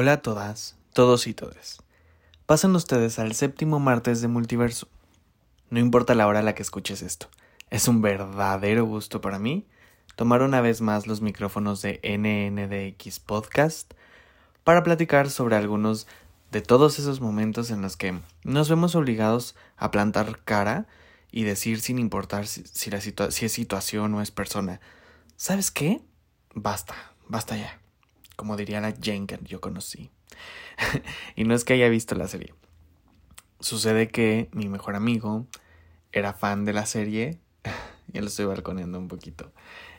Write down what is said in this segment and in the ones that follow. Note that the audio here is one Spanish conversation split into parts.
Hola a todas, todos y todas. Pasen ustedes al séptimo martes de Multiverso. No importa la hora a la que escuches esto, es un verdadero gusto para mí tomar una vez más los micrófonos de NNDX Podcast para platicar sobre algunos de todos esos momentos en los que nos vemos obligados a plantar cara y decir sin importar si, la si es situación o es persona, ¿sabes qué? Basta, basta ya como diría la que yo conocí. y no es que haya visto la serie. Sucede que mi mejor amigo era fan de la serie. ya lo estoy balconeando un poquito.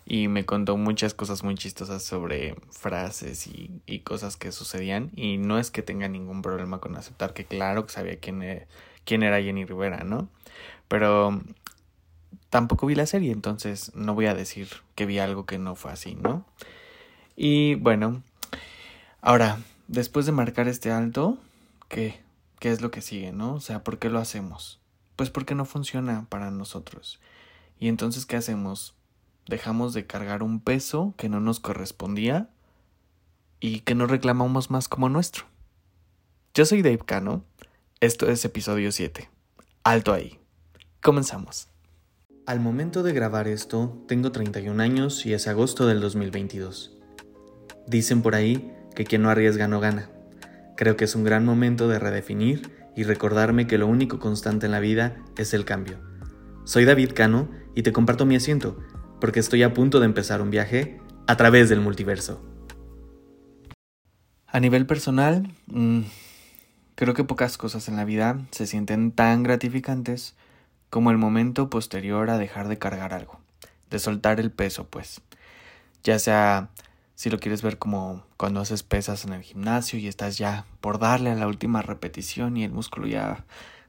Y me contó muchas cosas muy chistosas sobre frases y, y, cosas que sucedían. Y no es que tenga ningún problema con aceptar que claro que sabía quién, e, quién era Jenny Rivera, ¿no? Pero tampoco vi la serie, entonces no voy a decir que vi algo que no fue así, ¿no? Y bueno, Ahora, después de marcar este alto, ¿qué? ¿Qué es lo que sigue, no? O sea, ¿por qué lo hacemos? Pues porque no funciona para nosotros. Y entonces, ¿qué hacemos? Dejamos de cargar un peso que no nos correspondía y que no reclamamos más como nuestro. Yo soy Dave Cano. Esto es episodio 7. Alto ahí. Comenzamos. Al momento de grabar esto, tengo 31 años y es agosto del 2022. Dicen por ahí que quien no arriesga no gana. Creo que es un gran momento de redefinir y recordarme que lo único constante en la vida es el cambio. Soy David Cano y te comparto mi asiento, porque estoy a punto de empezar un viaje a través del multiverso. A nivel personal, mm, creo que pocas cosas en la vida se sienten tan gratificantes como el momento posterior a dejar de cargar algo, de soltar el peso, pues, ya sea si lo quieres ver como cuando haces pesas en el gimnasio y estás ya por darle a la última repetición y el músculo ya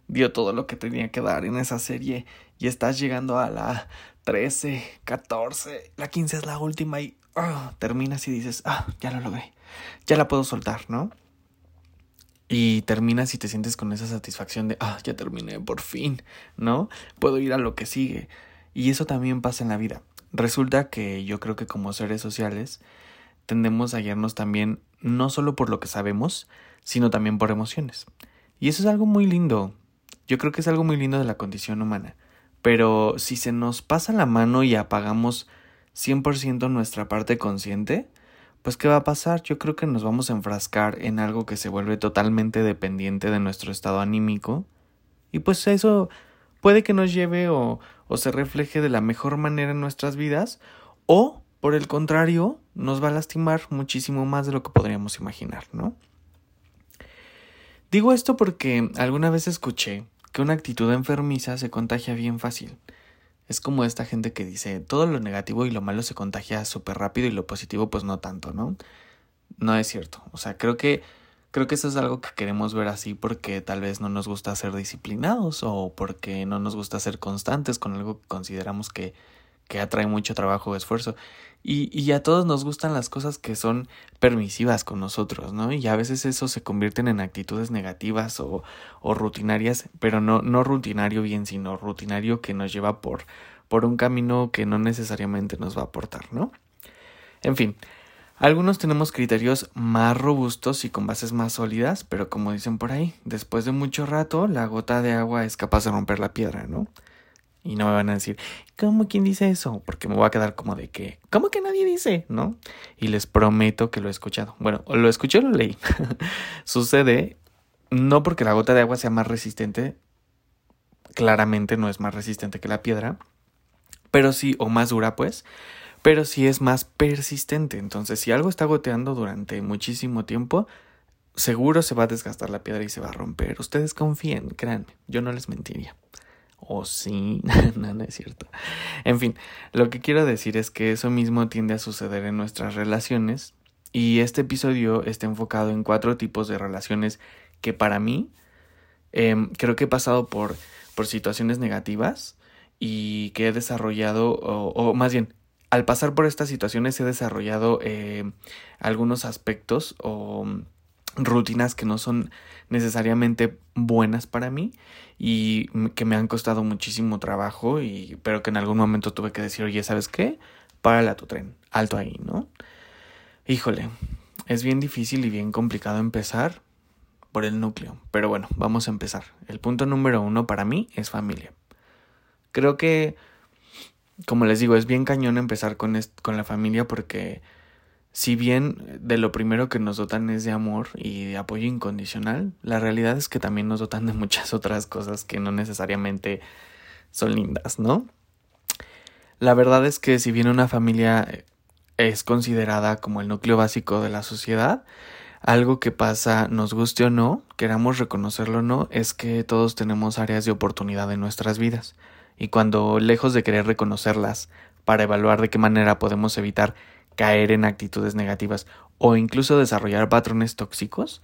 dio todo lo que tenía que dar en esa serie y estás llegando a la 13, 14, la 15 es la última y ah, terminas y dices, ah, ya lo logré, ya la puedo soltar, ¿no? Y terminas y te sientes con esa satisfacción de, ah, ya terminé, por fin, ¿no? Puedo ir a lo que sigue. Y eso también pasa en la vida. Resulta que yo creo que como seres sociales, tendemos a guiarnos también no solo por lo que sabemos, sino también por emociones. Y eso es algo muy lindo. Yo creo que es algo muy lindo de la condición humana. Pero si se nos pasa la mano y apagamos 100% nuestra parte consciente, pues ¿qué va a pasar? Yo creo que nos vamos a enfrascar en algo que se vuelve totalmente dependiente de nuestro estado anímico. Y pues eso puede que nos lleve o, o se refleje de la mejor manera en nuestras vidas o por el contrario, nos va a lastimar muchísimo más de lo que podríamos imaginar, ¿no? Digo esto porque alguna vez escuché que una actitud enfermiza se contagia bien fácil. Es como esta gente que dice todo lo negativo y lo malo se contagia súper rápido y lo positivo pues no tanto, ¿no? No es cierto. O sea, creo que creo que eso es algo que queremos ver así porque tal vez no nos gusta ser disciplinados o porque no nos gusta ser constantes con algo que consideramos que que atrae mucho trabajo o esfuerzo. Y, a todos nos gustan las cosas que son permisivas con nosotros, ¿no? Y a veces eso se convierten en actitudes negativas o, o rutinarias, pero no, no rutinario bien, sino rutinario que nos lleva por, por un camino que no necesariamente nos va a aportar, ¿no? En fin, algunos tenemos criterios más robustos y con bases más sólidas, pero como dicen por ahí, después de mucho rato, la gota de agua es capaz de romper la piedra, ¿no? Y no me van a decir, ¿cómo quién dice eso? Porque me voy a quedar como de que, ¿cómo que nadie dice? ¿No? Y les prometo que lo he escuchado. Bueno, lo escuché o lo leí. Sucede no porque la gota de agua sea más resistente, claramente no es más resistente que la piedra, pero sí, o más dura pues, pero sí es más persistente. Entonces, si algo está goteando durante muchísimo tiempo, seguro se va a desgastar la piedra y se va a romper. Ustedes confíen, créanme, yo no les mentiría. O sí, no, no es cierto. En fin, lo que quiero decir es que eso mismo tiende a suceder en nuestras relaciones y este episodio está enfocado en cuatro tipos de relaciones que para mí em, creo que he pasado por, por situaciones negativas y que he desarrollado, o, más bien, al pasar por estas situaciones he desarrollado eh, algunos aspectos o rutinas que no son necesariamente buenas para mí y que me han costado muchísimo trabajo y pero que en algún momento tuve que decir, "Oye, ¿sabes qué? Párale a tu tren, alto ahí, ¿no?" Híjole. es bien difícil y bien complicado empezar por el núcleo, pero bueno, vamos a empezar. El punto número uno para mí es familia. Creo que, como les digo, es bien cañón empezar con, con la familia porque si bien de lo primero que nos dotan es de amor y de apoyo incondicional, la realidad es que también nos dotan de muchas otras cosas que no necesariamente son lindas, ¿no? La verdad es que si bien una familia es considerada como el núcleo básico de la sociedad, algo que pasa, nos guste o no, queramos reconocerlo o no, es que todos tenemos áreas de oportunidad en nuestras vidas. Y cuando, lejos de querer reconocerlas para evaluar de qué manera podemos evitar caer en actitudes negativas o incluso desarrollar patrones tóxicos,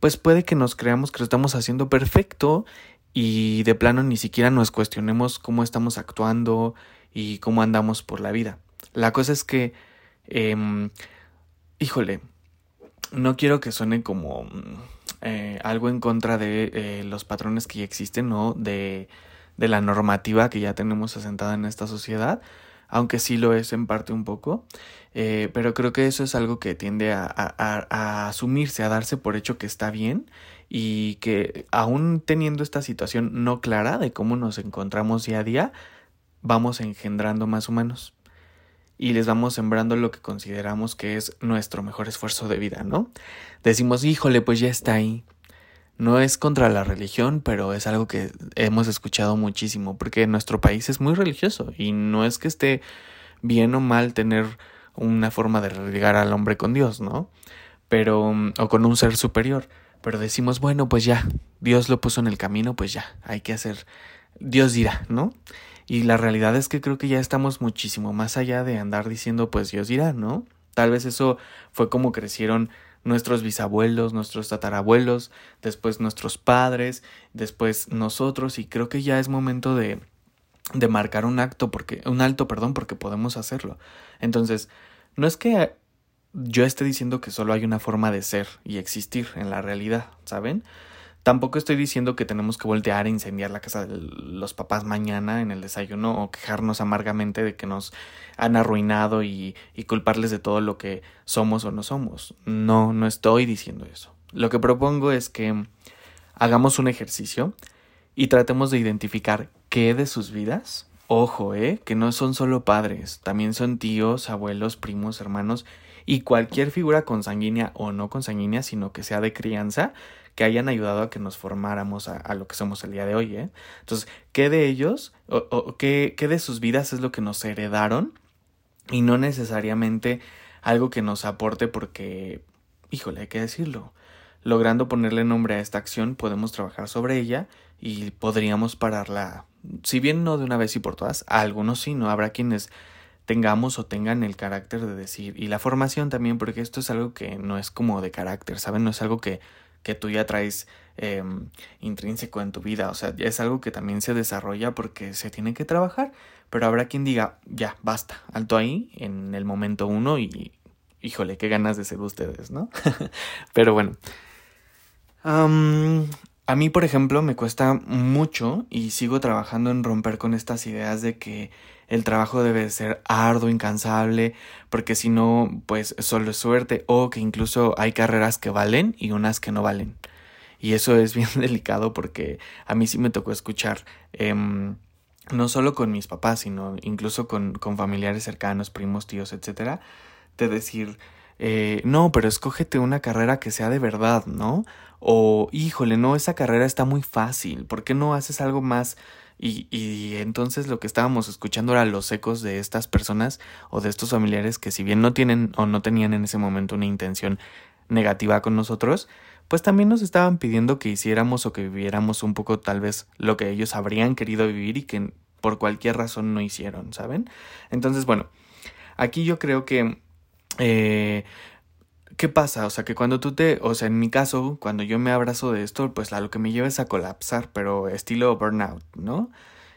pues puede que nos creamos que lo estamos haciendo perfecto y de plano ni siquiera nos cuestionemos cómo estamos actuando y cómo andamos por la vida. La cosa es que, eh, híjole, no quiero que suene como mm, eh, algo en contra de eh, los patrones que ya existen o de, de la normativa que ya tenemos asentada en esta sociedad, aunque sí lo es en parte un poco, eh, pero creo que eso es algo que tiende a, a, a, asumirse, a darse por hecho que está bien y que aún teniendo esta situación no clara de cómo nos encontramos día a día, vamos engendrando más humanos y les vamos sembrando lo que consideramos que es nuestro mejor esfuerzo de vida, ¿no? Decimos, híjole, pues ya está ahí. No es contra la religión, pero es algo que hemos escuchado muchísimo, porque nuestro país es muy religioso y no es que esté bien o mal tener una forma de religar al hombre con Dios, ¿no? Pero, o con un ser superior. Pero decimos, bueno, pues ya, Dios lo puso en el camino, pues ya, hay que hacer, Dios dirá, ¿no? Y la realidad es que creo que ya estamos muchísimo más allá de andar diciendo pues Dios dirá, ¿no? Tal vez eso fue como crecieron nuestros bisabuelos, nuestros tatarabuelos, después nuestros padres, después nosotros y creo que ya es momento de de marcar un acto porque un alto, perdón, porque podemos hacerlo. Entonces, no es que yo esté diciendo que solo hay una forma de ser y existir en la realidad, ¿saben? Tampoco estoy diciendo que tenemos que voltear e incendiar la casa de los papás mañana en el desayuno o quejarnos amargamente de que nos han arruinado y, culparles de todo lo que somos o no somos. No, no estoy diciendo eso. Lo que propongo es que hagamos un ejercicio y tratemos de identificar qué de sus vidas, ojo, eh, que no son solo padres, también son tíos, abuelos, primos, hermanos y cualquier figura consanguínea o no consanguínea, sino que sea de crianza, que hayan ayudado a que nos formáramos a, lo que somos el día de hoy. ¿eh? Entonces, ¿qué de ellos o, o qué, qué de sus vidas es lo que nos heredaron? Y no necesariamente algo que nos aporte porque, híjole, hay que decirlo. Logrando ponerle nombre a esta acción, podemos trabajar sobre ella y podríamos pararla, si bien no de una vez y por todas, a algunos sí, no habrá quienes tengamos o tengan el carácter de decir, y la formación también, porque esto es algo que no es como de carácter, ¿saben? No es algo que que tú ya traes eh, intrínseco en tu vida. O sea, es algo que también se desarrolla porque se tiene que trabajar. Pero habrá quien diga, ya, basta, alto ahí en el momento uno y híjole, qué ganas de ser ustedes, ¿no? pero bueno. A mí, por ejemplo, me cuesta mucho y sigo trabajando en romper con estas ideas de que el trabajo debe ser arduo, incansable, porque si no, pues solo es suerte, o que incluso hay carreras que valen y unas que no valen. Y eso es bien delicado porque a mí sí me tocó escuchar, eh, no solo con mis papás, sino incluso con, con familiares cercanos, primos, tíos, etcétera, de decir, eh, no, pero escógete una carrera que sea de verdad, ¿no? O, híjole, no, esa carrera está muy fácil, ¿por qué no haces algo más y, entonces lo que estábamos escuchando era los ecos de estas personas o de estos familiares que si bien no tienen o no tenían en ese momento una intención negativa con nosotros, pues también nos estaban pidiendo que hiciéramos o que viviéramos un poco tal vez lo que ellos habrían querido vivir y que por cualquier razón no hicieron, ¿saben? Entonces, bueno, aquí yo creo que eh, ¿Qué pasa? O sea, que cuando tú te, o sea, en mi caso, cuando yo me abrazo de esto, pues lo que me lleva es a colapsar, pero estilo burnout, ¿no?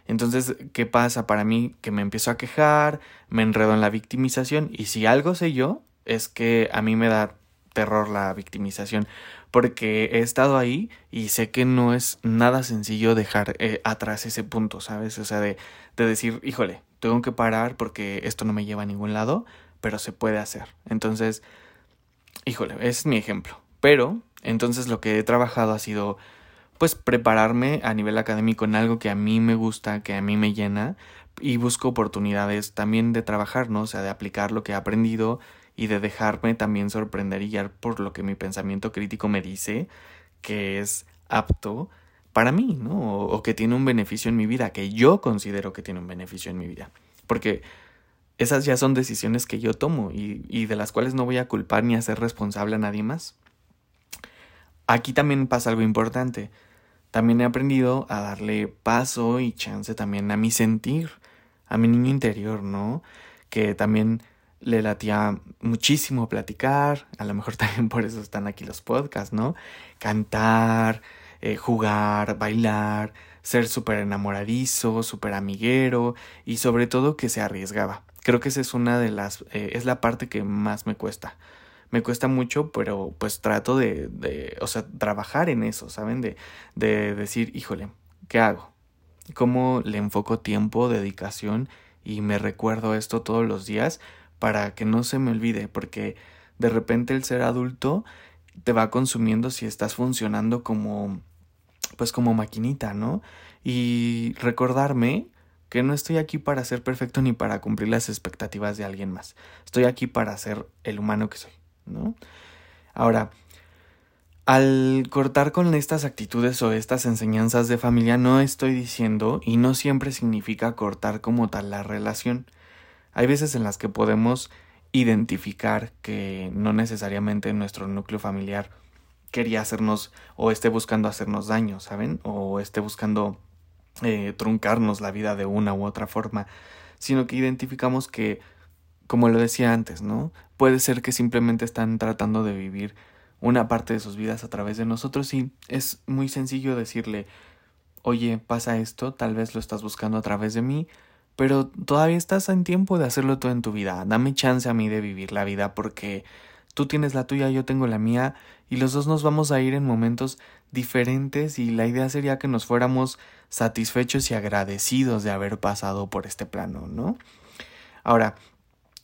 Entonces, ¿qué pasa para mí? Que me empiezo a quejar, me enredo en la victimización y si algo sé yo, es que a mí me da terror la victimización, porque he estado ahí y sé que no es nada sencillo dejar eh, atrás ese punto, ¿sabes? O sea, de decir, híjole, tengo que parar porque esto no me lleva a ningún lado, pero se puede hacer. Entonces, híjole, es mi ejemplo. Pero, entonces lo que he trabajado ha sido, pues, prepararme a nivel académico en algo que a mí me gusta, que a mí me llena, y busco oportunidades también de trabajar, ¿no? O sea, de aplicar lo que he aprendido y de dejarme también sorprender y guiar por lo que mi pensamiento crítico me dice que es apto para mí, ¿no? O, que tiene un beneficio en mi vida, que yo considero que tiene un beneficio en mi vida. Porque esas ya son decisiones que yo tomo y, de las cuales no voy a culpar ni a ser responsable a nadie más. Aquí también pasa algo importante. También he aprendido a darle paso y chance también a mi sentir, a mi niño interior, ¿no? Que también le latía muchísimo platicar, a lo mejor también por eso están aquí los podcasts, ¿no? Cantar, eh, jugar, bailar, ser súper enamoradizo, súper amiguero y sobre todo que se arriesgaba. Creo que esa es una de las, eh, es la parte que más me cuesta. Me cuesta mucho, pero pues trato de, de, o sea, trabajar en eso, ¿saben? De, de decir, híjole, ¿qué hago? ¿Cómo le enfoco tiempo, dedicación y me recuerdo esto todos los días para que no se me olvide? Porque de repente el ser adulto te va consumiendo si estás funcionando como pues como maquinita, ¿no? Y recordarme que no estoy aquí para ser perfecto ni para cumplir las expectativas de alguien más. Estoy aquí para ser el humano que soy, ¿no? Ahora, al cortar con estas actitudes o estas enseñanzas de familia, no estoy diciendo, y no siempre significa cortar como tal la relación. Hay veces en las que podemos identificar que no necesariamente nuestro núcleo familiar quería hacernos o esté buscando hacernos daño, ¿saben? O esté buscando eh, truncarnos la vida de una u otra forma, sino que identificamos que, como lo decía antes, ¿no? Puede ser que simplemente están tratando de vivir una parte de sus vidas a través de nosotros y es muy sencillo decirle, oye, pasa esto, tal vez lo estás buscando a través de mí, pero todavía estás en tiempo de hacerlo todo en tu vida. Dame chance a mí de vivir la vida porque tú tienes la tuya, yo tengo la mía, y los dos nos vamos a ir en momentos diferentes y la idea sería que nos fuéramos satisfechos y agradecidos de haber pasado por este plano, ¿no? Ahora,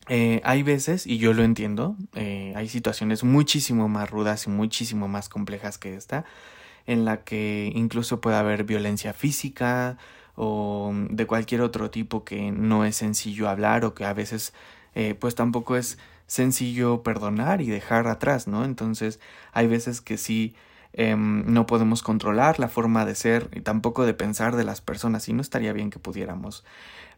eh, hay veces, y yo lo entiendo, eh, hay situaciones muchísimo más rudas y muchísimo más complejas que esta, en la que incluso puede haber violencia física o de cualquier otro tipo que no es sencillo hablar o que a veces eh, pues tampoco es sencillo perdonar y dejar atrás, ¿no? Entonces hay veces que sí em, no podemos controlar la forma de ser y tampoco de pensar de las personas y no estaría bien que pudiéramos.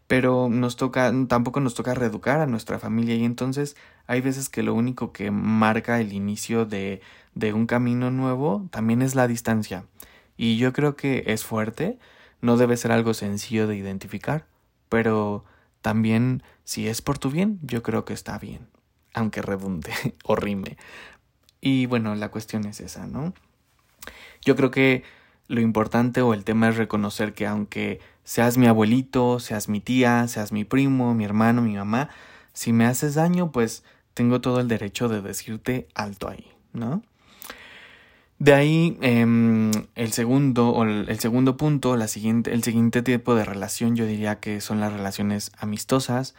Pero nos toca, tampoco nos toca reeducar a nuestra familia y entonces hay veces que lo único que marca el inicio de, de un camino nuevo también es la distancia. Y yo creo que es fuerte, no debe ser algo sencillo de identificar, pero también si es por tu bien, yo creo que está bien aunque redunde o rime. Y bueno, la cuestión es esa, ¿no? Yo creo que lo importante o el tema es reconocer que aunque seas mi abuelito, seas mi tía, seas mi primo, mi hermano, mi mamá, si me haces daño, pues tengo todo el derecho de decirte alto ahí, ¿no? De ahí em, el segundo o el, segundo punto, la siguiente, el siguiente tipo de relación, yo diría que son las relaciones amistosas,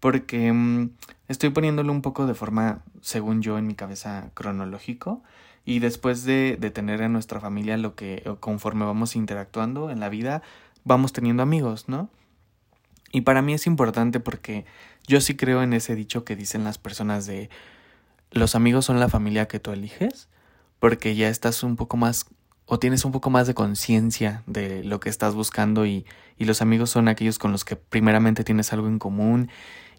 porque mm, estoy poniéndolo un poco de forma, según yo, en mi cabeza cronológico. Y después de, tener en nuestra familia lo que, conforme vamos interactuando en la vida, vamos teniendo amigos, ¿no? Y para mí es importante porque yo sí creo en ese dicho que dicen las personas de los amigos son la familia que tú eliges, porque ya estás un poco más o tienes un poco más de conciencia de lo que estás buscando y, y los amigos son aquellos con los que primeramente tienes algo en común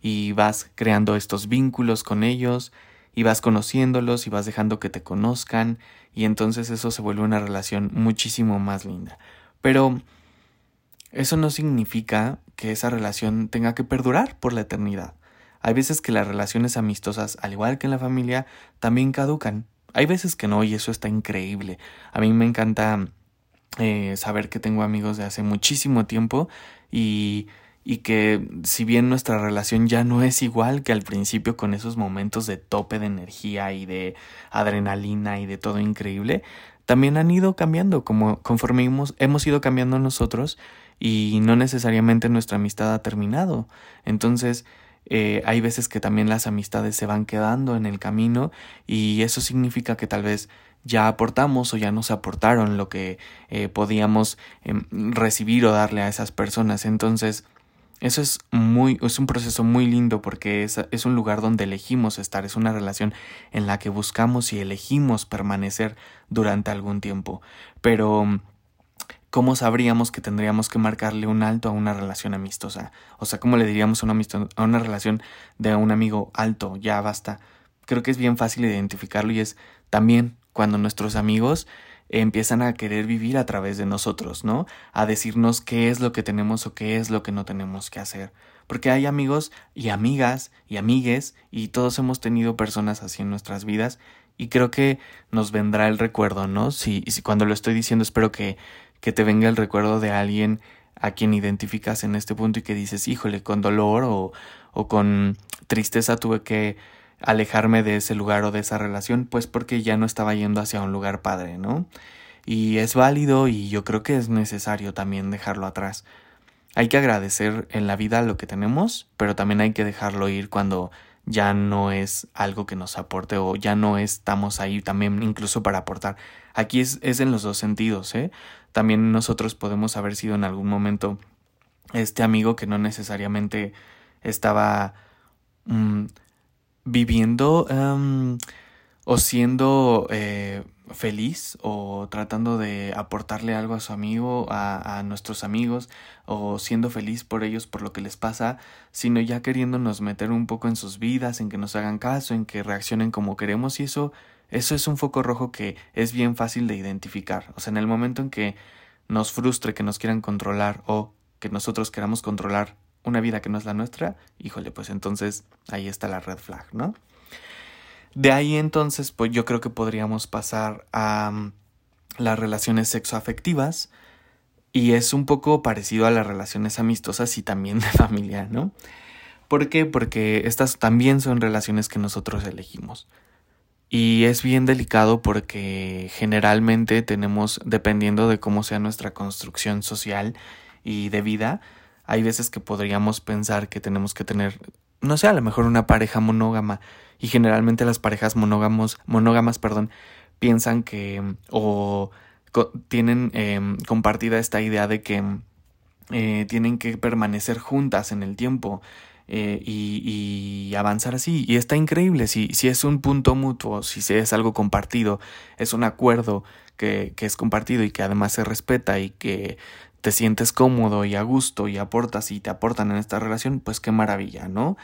y vas creando estos vínculos con ellos y vas conociéndolos y vas dejando que te conozcan y entonces eso se vuelve una relación muchísimo más linda. Pero eso no significa que esa relación tenga que perdurar por la eternidad. Hay veces que las relaciones amistosas, al igual que en la familia, también caducan. Hay veces que no, y eso está increíble. A mí me encanta eh, saber que tengo amigos de hace muchísimo tiempo y y que si bien nuestra relación ya no es igual que al principio con esos momentos de tope de energía y de adrenalina y de todo increíble, también han ido cambiando como conforme hemos, hemos ido cambiando nosotros y no necesariamente nuestra amistad ha terminado. Entonces, eh, hay veces que también las amistades se van quedando en el camino y eso significa que tal vez ya aportamos o ya nos aportaron lo que eh, podíamos em, recibir o darle a esas personas. Entonces, eso es muy, es un proceso muy lindo porque es, es un lugar donde elegimos estar, es una relación en la que buscamos y elegimos permanecer durante algún tiempo. Pero ¿cómo sabríamos que tendríamos que marcarle un alto a una relación amistosa? O sea, ¿cómo le diríamos a una, a una relación de un amigo alto? Ya basta. Creo que es bien fácil identificarlo y es también cuando nuestros amigos empiezan a querer vivir a través de nosotros, ¿no? A decirnos qué es lo que tenemos o qué es lo que no tenemos que hacer. Porque hay amigos y amigas y amigues y todos hemos tenido personas así en nuestras vidas y creo que nos vendrá el recuerdo, ¿no? Si, si cuando lo estoy diciendo espero que que te venga el recuerdo de alguien a quien identificas en este punto y que dices, híjole, con dolor o, o con tristeza tuve que alejarme de ese lugar o de esa relación, pues porque ya no estaba yendo hacia un lugar padre, ¿no? Y es válido y yo creo que es necesario también dejarlo atrás. Hay que agradecer en la vida lo que tenemos, pero también hay que dejarlo ir cuando ya no es algo que nos aporte o ya no estamos ahí también incluso para aportar. Aquí es, es en los dos sentidos, ¿eh? También nosotros podemos haber sido en algún momento este amigo que no necesariamente estaba mm, viviendo em, o siendo eh, feliz o tratando de aportarle algo a su amigo, a, a, nuestros amigos, o siendo feliz por ellos, por lo que les pasa, sino ya queriéndonos meter un poco en sus vidas, en que nos hagan caso, en que reaccionen como queremos, y eso eso es un foco rojo que es bien fácil de identificar. O sea, en el momento en que nos frustre que nos quieran controlar o que nosotros queramos controlar una vida que no es la nuestra, híjole, pues entonces ahí está la red flag, ¿no? De ahí entonces, pues yo creo que podríamos pasar a mm, las relaciones sexoafectivas y es un poco parecido a las relaciones amistosas y también de familia, ¿no? ¿Por qué? Porque estas también son relaciones que nosotros elegimos. Y es bien delicado porque generalmente tenemos, dependiendo de cómo sea nuestra construcción social y de vida, hay veces que podríamos pensar que tenemos que tener, no sé, a lo mejor una pareja monógama. Y generalmente las parejas monógamos, monógamas, perdón, piensan que o tienen eh, compartida esta idea de que eh, tienen que permanecer juntas en el tiempo eh, y, avanzar así. Y está increíble, si, si es un punto mutuo, si es algo compartido, es un acuerdo que es compartido y que además se respeta y que te sientes cómodo y a gusto y aportas y te aportan en esta relación, pues qué maravilla, ¿no?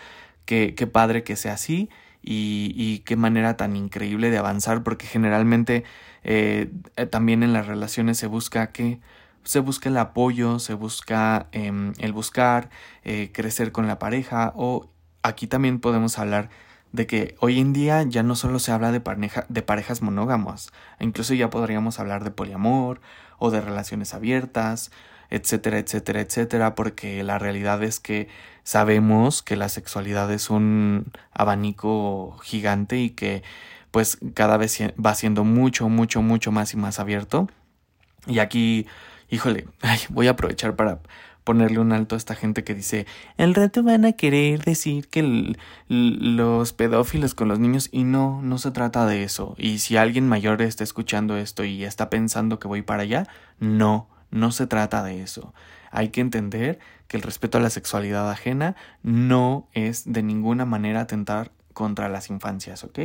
Qué, qué padre que sea así y, y qué manera tan increíble de avanzar, porque generalmente eh, también en las relaciones se busca que se busca el apoyo, se busca em, el buscar, eh, crecer con la pareja o aquí también podemos hablar de que hoy en día ya no solo se habla de, pareja, de parejas monógamas, incluso ya podríamos hablar de poliamor o de relaciones abiertas, etcétera, etcétera, etcétera, porque la realidad es que sabemos que la sexualidad es un abanico gigante y que pues cada vez va siendo mucho, mucho, mucho más y más abierto. Y aquí híjole, voy a aprovechar para ponerle un alto a esta gente que dice, el rato van a querer decir que los pedófilos con los niños y no, no se trata de eso. Y si alguien mayor está escuchando esto y está pensando que voy para allá, no, no se trata de eso. Hay que entender que el respeto a la sexualidad ajena no es de ninguna manera atentar contra las infancias, ¿ok?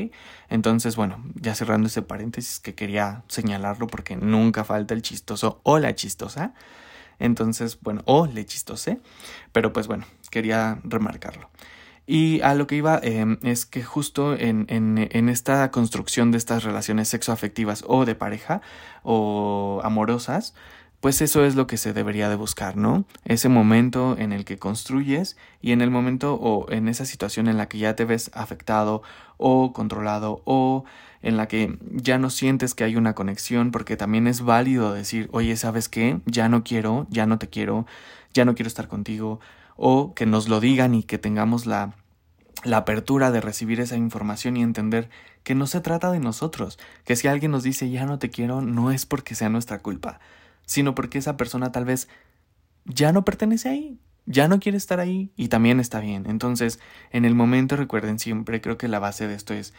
Entonces, bueno, ya cerrando ese paréntesis que quería señalarlo porque nunca falta el chistoso o la chistosa. Entonces, bueno, o le chistose, pero pues bueno, quería remarcarlo. Y a lo que iba em, es que justo en, en, en, esta construcción de estas relaciones sexoafectivas o de pareja o amorosas, pues eso es lo que se debería de buscar, ¿no? Ese momento en el que construyes y en el momento o en esa situación en la que ya te ves afectado o controlado o en la que ya no sientes que hay una conexión porque también es válido decir, oye, ¿sabes qué? Ya no quiero, ya no te quiero, ya no quiero estar contigo o que nos lo digan y que tengamos la la apertura de recibir esa información y entender que no se trata de nosotros, que si alguien nos dice ya no te quiero no es porque sea nuestra culpa, sino porque esa persona tal vez ya no pertenece ahí. Ya no quiere estar ahí y también está bien. Entonces, en el momento recuerden siempre, creo que la base de esto es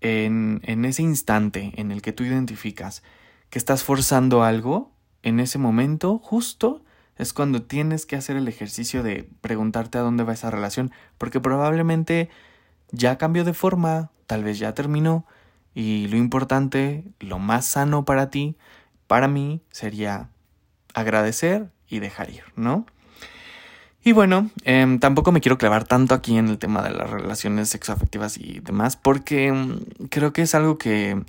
en, en ese instante en el que tú identificas que estás forzando algo, en ese momento justo es cuando tienes que hacer el ejercicio de preguntarte a dónde va esa relación, porque probablemente ya cambió de forma, tal vez ya terminó, y lo importante, lo más sano para ti, para mí, sería agradecer y dejar ir, ¿no? Y bueno, em, tampoco me quiero clavar tanto aquí en el tema de las relaciones sexoafectivas y demás, porque em, creo que es algo que,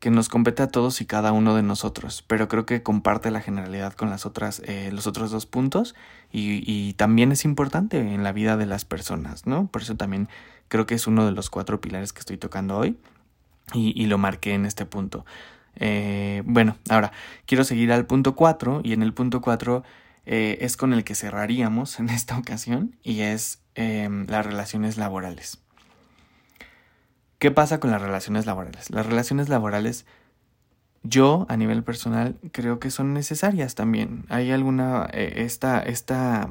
que, nos compete a todos y cada uno de nosotros, pero creo que comparte la generalidad con las otras, eh, los otros dos puntos y, y, también es importante en la vida de las personas, ¿no? Por eso también creo que es uno de los cuatro pilares que estoy tocando hoy y, y lo marqué en este punto. Eh, bueno, ahora quiero seguir al punto cuatro y en el punto cuatro eh, es con el que cerraríamos en esta ocasión y es em, las relaciones laborales. ¿Qué pasa con las relaciones laborales? Las relaciones laborales yo a nivel personal creo que son necesarias también. Hay alguna, eh, esta, esta,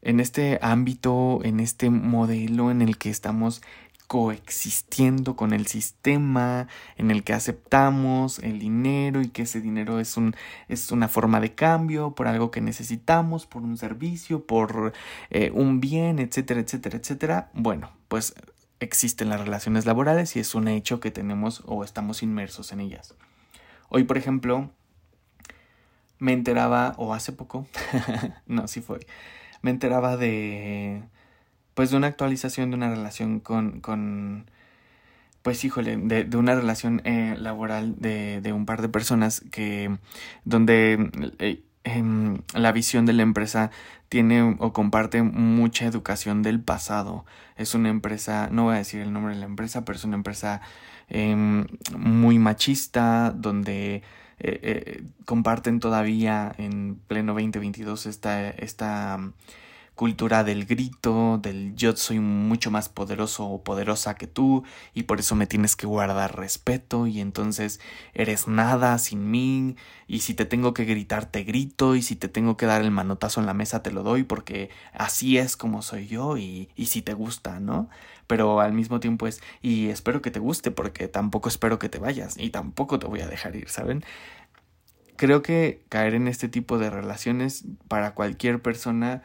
en este ámbito, en este modelo en el que estamos coexistiendo con el sistema en el que aceptamos el dinero y que ese dinero es un es una forma de cambio por algo que necesitamos por un servicio por eh, un bien etcétera etcétera etcétera. Bueno pues existen las relaciones laborales y es un hecho que tenemos o estamos inmersos en ellas. Hoy por ejemplo me enteraba o hace poco no sí fue me enteraba de pues de una actualización de una relación con, con pues híjole, de, de una relación eh, laboral de, de, un par de personas que donde eh, em, la visión de la empresa tiene o comparte mucha educación del pasado. Es una empresa, no voy a decir el nombre de la empresa, pero es una empresa em, muy machista, donde eh, comparten todavía en pleno 2022 esta, esta cultura del grito, del yo soy mucho más poderoso o poderosa que tú y por eso me tienes que guardar respeto y entonces eres nada sin mí y si te tengo que gritar te grito y si te tengo que dar el manotazo en la mesa te lo doy porque así es como soy yo y, y si te gusta, ¿no? Pero al mismo tiempo es y espero que te guste porque tampoco espero que te vayas y tampoco te voy a dejar ir, ¿saben? Creo que caer en este tipo de relaciones para cualquier persona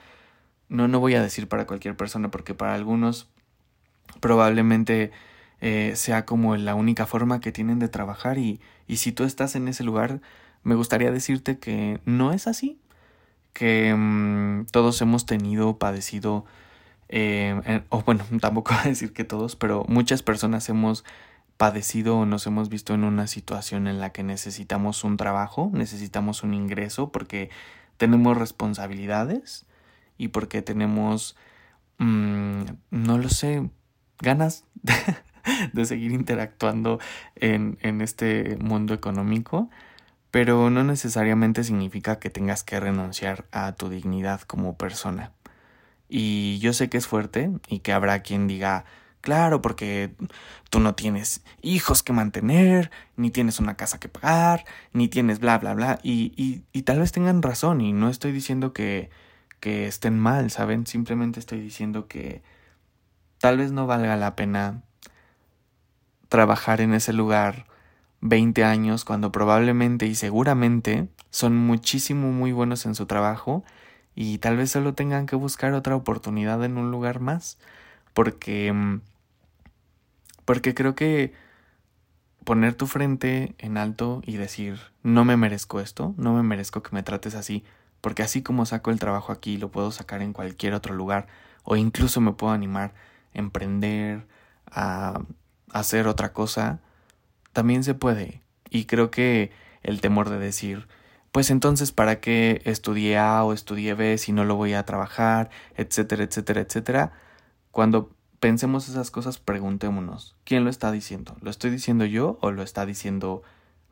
no, no voy a decir para cualquier persona porque para algunos probablemente eh, sea como la única forma que tienen de trabajar y, y si tú estás en ese lugar, me gustaría decirte que no es así, que mmm, todos hemos tenido, padecido, eh, o bueno, tampoco voy a decir que todos, pero muchas personas hemos padecido o nos hemos visto en una situación en la que necesitamos un trabajo, necesitamos un ingreso porque tenemos responsabilidades y porque tenemos, mmm, no lo sé, ganas de, seguir interactuando en, en este mundo económico, pero no necesariamente significa que tengas que renunciar a tu dignidad como persona. Y yo sé que es fuerte y que habrá quien diga, claro, porque tú no tienes hijos que mantener, ni tienes una casa que pagar, ni tienes bla, bla, bla. Y, y, y tal vez tengan razón y no estoy diciendo que, que estén mal, ¿saben? Simplemente estoy diciendo que tal vez no valga la pena trabajar en ese lugar 20 años cuando probablemente y seguramente son muchísimo muy buenos en su trabajo y tal vez solo tengan que buscar otra oportunidad en un lugar más porque porque creo que poner tu frente en alto y decir no me merezco esto, no me merezco que me trates así, porque así como saco el trabajo aquí, lo puedo sacar en cualquier otro lugar, o incluso me puedo animar a emprender, a hacer otra cosa, también se puede. Y creo que el temor de decir, pues entonces, ¿para qué estudié A o estudié B si no lo voy a trabajar, etcétera, etcétera, etcétera? Cuando pensemos esas cosas, preguntémonos, ¿quién lo está diciendo? ¿Lo estoy diciendo yo o lo está diciendo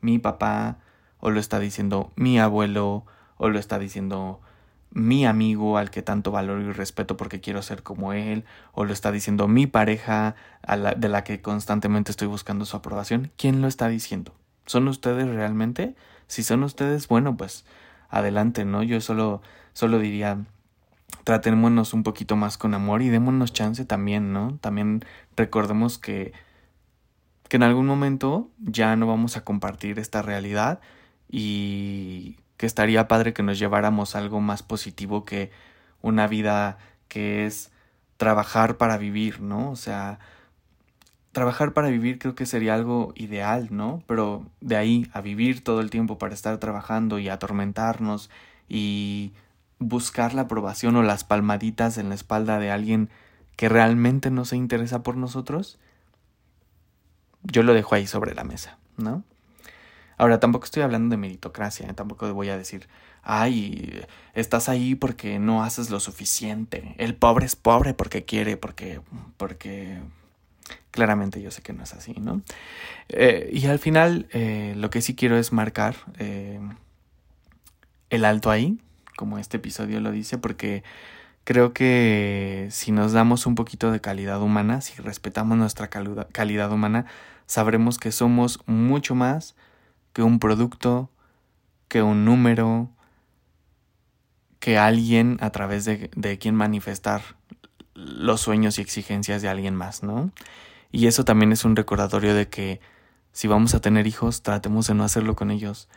mi papá o lo está diciendo mi abuelo o lo está diciendo mi amigo al que tanto valoro y respeto porque quiero ser como él, o lo está diciendo mi pareja de la que constantemente estoy buscando su aprobación. ¿Quién lo está diciendo? ¿Son ustedes realmente? Si son ustedes, bueno, pues adelante, ¿no? Yo solo, solo diría, tratémonos un poquito más con amor y démonos chance también, ¿no? También recordemos que, que en algún momento ya no vamos a compartir esta realidad y que estaría padre que nos lleváramos algo más positivo que una vida que es trabajar para vivir, ¿no? O sea, trabajar para vivir creo que sería algo ideal, ¿no? Pero de ahí a vivir todo el tiempo para estar trabajando y atormentarnos y buscar la aprobación o las palmaditas en la espalda de alguien que realmente no se interesa por nosotros, yo lo dejo ahí sobre la mesa, ¿no? Ahora, tampoco estoy hablando de meritocracia, ¿eh? tampoco voy a decir, ay, estás ahí porque no haces lo suficiente. El pobre es pobre porque quiere, porque, porque claramente yo sé que no es así, ¿no? Eh, y al final, eh, lo que sí quiero es marcar el alto ahí, como este episodio lo dice, porque creo que si nos damos un poquito de calidad humana, si respetamos nuestra calidad humana, sabremos que somos mucho más que un producto, que un número, que alguien a través de, de quien manifestar los sueños y exigencias de alguien más, ¿no? Y eso también es un recordatorio de que si vamos a tener hijos, tratemos de no hacerlo con ellos.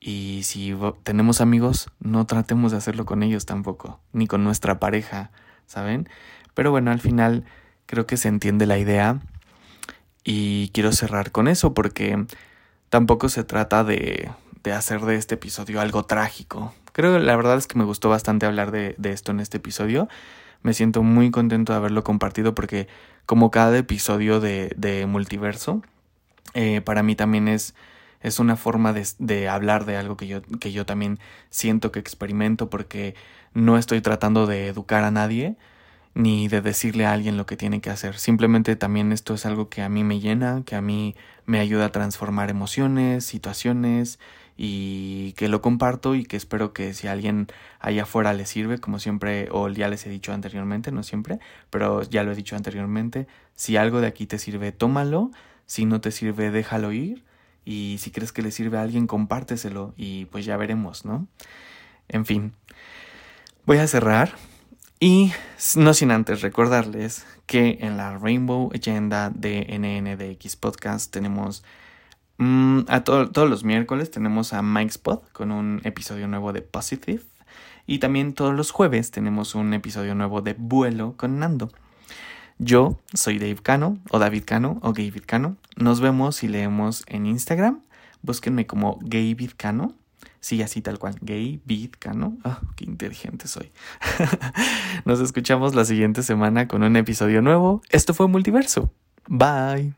Y si tenemos amigos, no tratemos de hacerlo con ellos tampoco, ni con nuestra pareja, ¿saben? Pero bueno, al final creo que se entiende la idea y quiero cerrar con eso porque tampoco se trata de, de hacer de este episodio algo trágico, Creo que la verdad es que me gustó bastante hablar de, de esto en este episodio. Me siento muy contento de haberlo compartido porque como cada episodio de, de multiverso, eh, para mí también es, es una forma de, de, hablar de algo que yo, que yo también siento que experimento porque no estoy tratando de educar a nadie ni de decirle a alguien lo que tiene que hacer. Simplemente también esto es algo que a mí me llena, que a mí me ayuda a transformar emociones, situaciones, y que lo comparto y que espero que si a alguien allá afuera le sirve, como siempre, o ya les he dicho anteriormente, no siempre, pero ya lo he dicho anteriormente, si algo de aquí te sirve, tómalo, si no te sirve, déjalo ir y si crees que le sirve a alguien, compárteselo y pues ya veremos, ¿no? En fin, voy a cerrar y no sin antes recordarles que en la Rainbow Agenda de NNDX Podcast tenemos Mm, a todos los miércoles tenemos a Mike Spot con un episodio nuevo de Positive. Y también todos los jueves tenemos un episodio nuevo de Vuelo con Nando. Yo soy Dave Cano, o David Cano, o David Cano. Nos vemos y leemos en Instagram. Búsquenme como David Cano. Sí, así tal cual. Gay Cano. Ah, qué inteligente soy. Nos escuchamos la siguiente semana con un episodio nuevo. Esto fue Multiverso. Bye.